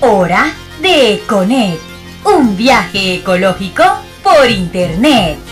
Hora de Econet. Un viaje ecológico por Internet.